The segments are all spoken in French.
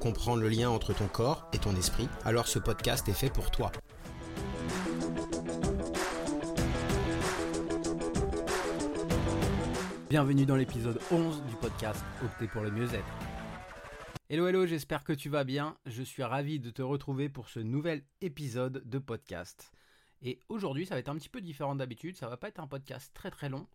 comprendre le lien entre ton corps et ton esprit, alors ce podcast est fait pour toi. Bienvenue dans l'épisode 11 du podcast Opter pour le mieux-être. Hello hello, j'espère que tu vas bien. Je suis ravi de te retrouver pour ce nouvel épisode de podcast. Et aujourd'hui, ça va être un petit peu différent d'habitude. Ça va pas être un podcast très très long.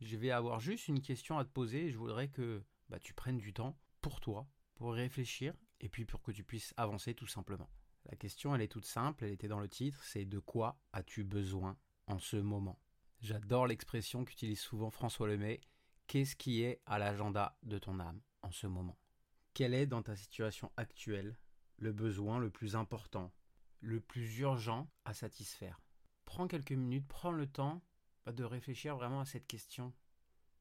Je vais avoir juste une question à te poser et je voudrais que bah, tu prennes du temps pour toi, pour réfléchir et puis pour que tu puisses avancer tout simplement. La question, elle est toute simple, elle était dans le titre, c'est de quoi as-tu besoin en ce moment? J'adore l'expression qu'utilise souvent François Lemay, qu'est-ce qui est à l'agenda de ton âme en ce moment? Quel est dans ta situation actuelle le besoin le plus important, le plus urgent à satisfaire? Prends quelques minutes, prends le temps bah, de réfléchir vraiment à cette question.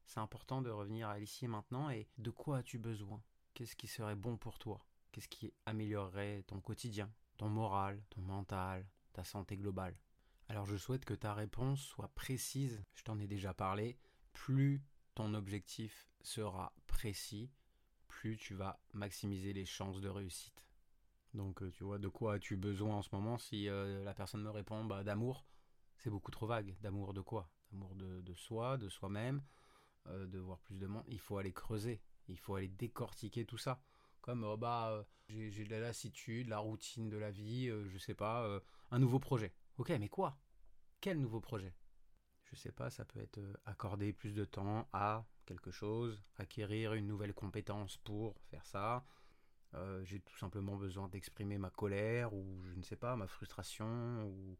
C'est important de revenir à l'ici et maintenant et de quoi as-tu besoin? Qu'est-ce qui serait bon pour toi? Qu'est-ce qui améliorerait ton quotidien, ton moral, ton mental, ta santé globale? Alors je souhaite que ta réponse soit précise, je t'en ai déjà parlé, plus ton objectif sera précis, plus tu vas maximiser les chances de réussite. Donc euh, tu vois, de quoi as-tu besoin en ce moment si euh, la personne me répond bah, d'amour? C'est beaucoup trop vague. D'amour de quoi? D'amour de, soi, de soi-même, euh, de voir plus de monde. Il faut aller creuser, il faut aller décortiquer tout ça. Comme bah j'ai de la lassitude, la routine de la vie, je sais pas, un nouveau projet. Ok, mais quoi? Quel nouveau projet? Je sais pas, ça peut être euh, accorder plus de temps à quelque chose, acquérir une nouvelle compétence pour faire ça. Euh, j'ai tout simplement besoin d'exprimer ma colère ou je ne sais pas, ma frustration ou,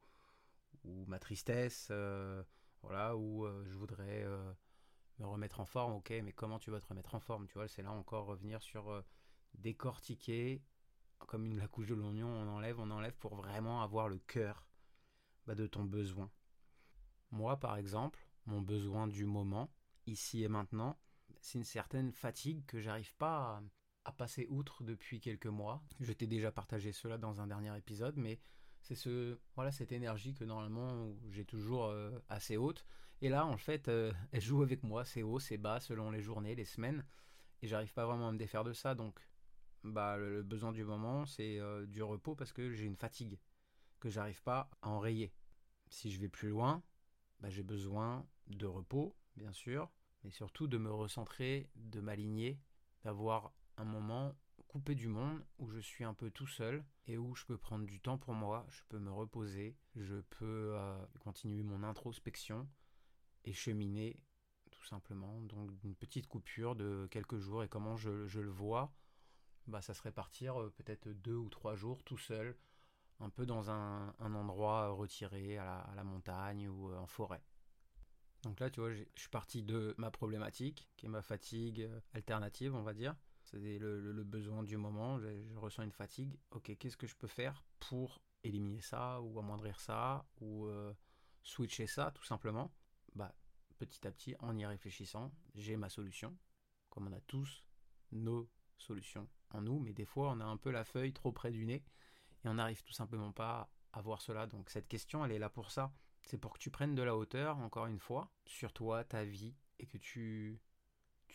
ma tristesse. Euh, voilà, ou je voudrais me remettre en forme. Ok, mais comment tu vas te remettre en forme Tu vois, c'est là encore revenir sur décortiquer comme une, la couche de l'oignon, on enlève, on enlève pour vraiment avoir le cœur bah, de ton besoin. Moi, par exemple, mon besoin du moment, ici et maintenant, c'est une certaine fatigue que j'arrive pas à, passer outre depuis quelques mois. Je t'ai déjà partagé cela dans un dernier épisode, mais c'est ce voilà cette énergie que normalement j'ai toujours euh, assez haute. Et là, en fait, euh, elle joue avec moi, c'est haut, c'est bas selon les journées, les semaines, et j'arrive pas vraiment à me défaire de ça. Donc, bah le, besoin du moment, c'est euh, du repos parce que j'ai une fatigue que j'arrive pas à enrayer. Si je vais plus loin, bah, j'ai besoin de repos, bien sûr, mais surtout de me recentrer, de m'aligner, d'avoir un moment coupé du monde où je suis un peu tout seul et où je peux prendre du temps pour moi, je peux me reposer, je peux euh, continuer mon introspection et cheminer tout simplement. Donc une petite coupure de quelques jours et comment je, le vois, bah, ça serait partir euh, peut-être deux ou trois jours tout seul un peu dans un, endroit retiré, à la, montagne ou euh, en forêt. Donc là, tu vois, je suis parti de ma problématique, qui est ma fatigue euh, alternative, on va dire. C'est le, besoin du moment, je, ressens une fatigue. Ok, qu'est-ce que je peux faire pour éliminer ça, ou amoindrir ça, ou euh, switcher ça, tout simplement Bah, petit à petit, en y réfléchissant, j'ai ma solution. Comme on a tous nos solutions en nous, mais des fois, on a un peu la feuille trop près du nez et on n'arrive tout simplement pas à voir cela. Donc cette question, elle est là pour ça. C'est pour que tu prennes de la hauteur, encore une fois, sur toi, ta vie, et que tu,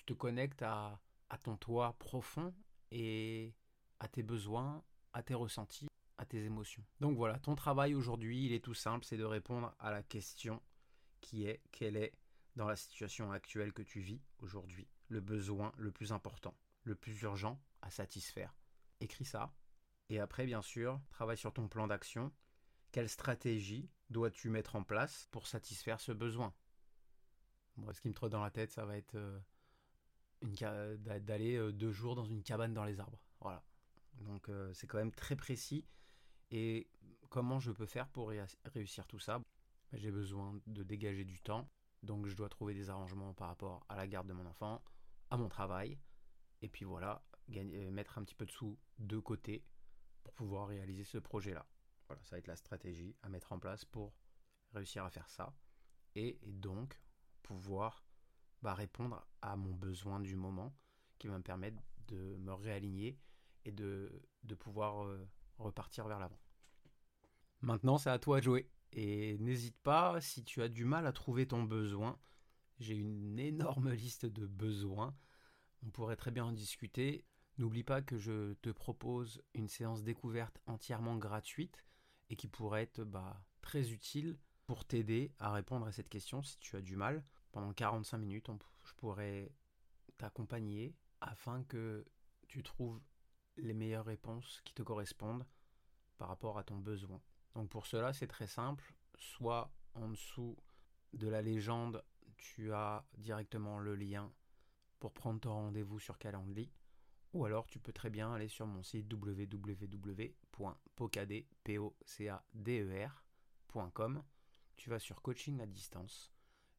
te connectes à, à ton toi profond et à tes besoins, à tes ressentis, à tes émotions. Donc voilà, ton travail aujourd'hui, il est tout simple, c'est de répondre à la question qui est quel est dans la situation actuelle que tu vis aujourd'hui le besoin le plus important, le plus urgent à satisfaire. Écris ça, et après, bien sûr, travaille sur ton plan d'action. Quelle stratégie dois-tu mettre en place pour satisfaire ce besoin? Moi, ce qui me trotte dans la tête, ça va être euh, d'aller euh, deux jours dans une cabane dans les arbres. Voilà. Donc, euh, c'est quand même très précis. Et comment je peux faire pour réussir tout ça? J'ai besoin de dégager du temps. Donc, je dois trouver des arrangements par rapport à la garde de mon enfant, à mon travail. Et puis voilà, gagner, mettre un petit peu de sous de côté pour pouvoir réaliser ce projet-là. Voilà, ça va être la stratégie à mettre en place pour réussir à faire ça. Et, donc pouvoir bah, répondre à mon besoin du moment qui va me permettre de me réaligner et de, pouvoir euh, repartir vers l'avant. Maintenant, c'est à toi de jouer. Et n'hésite pas, si tu as du mal à trouver ton besoin, j'ai une énorme liste de besoins. On pourrait très bien en discuter. N'oublie pas que je te propose une séance découverte entièrement gratuite et qui pourrait être bah, très utile pour t'aider à répondre à cette question si tu as du mal. Pendant 45 minutes, je pourrais t'accompagner afin que tu trouves les meilleures réponses qui te correspondent par rapport à ton besoin. Donc pour cela, c'est très simple. Soit en dessous de la légende, tu as directement le lien pour prendre ton rendez-vous sur Calendly. Ou alors tu peux très bien aller sur mon site www.pocader.com. Tu vas sur coaching à distance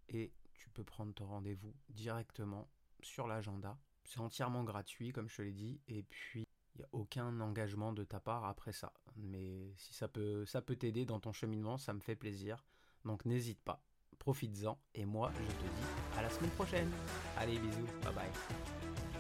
et tu peux prendre ton rendez-vous directement sur l'agenda. C'est entièrement gratuit comme je te l'ai dit et puis il n'y a aucun engagement de ta part après ça. Mais si ça peut ça peut t'aider dans ton cheminement, ça me fait plaisir. Donc n'hésite pas, profites-en et moi je te dis à la semaine prochaine. Allez bisous, bye bye.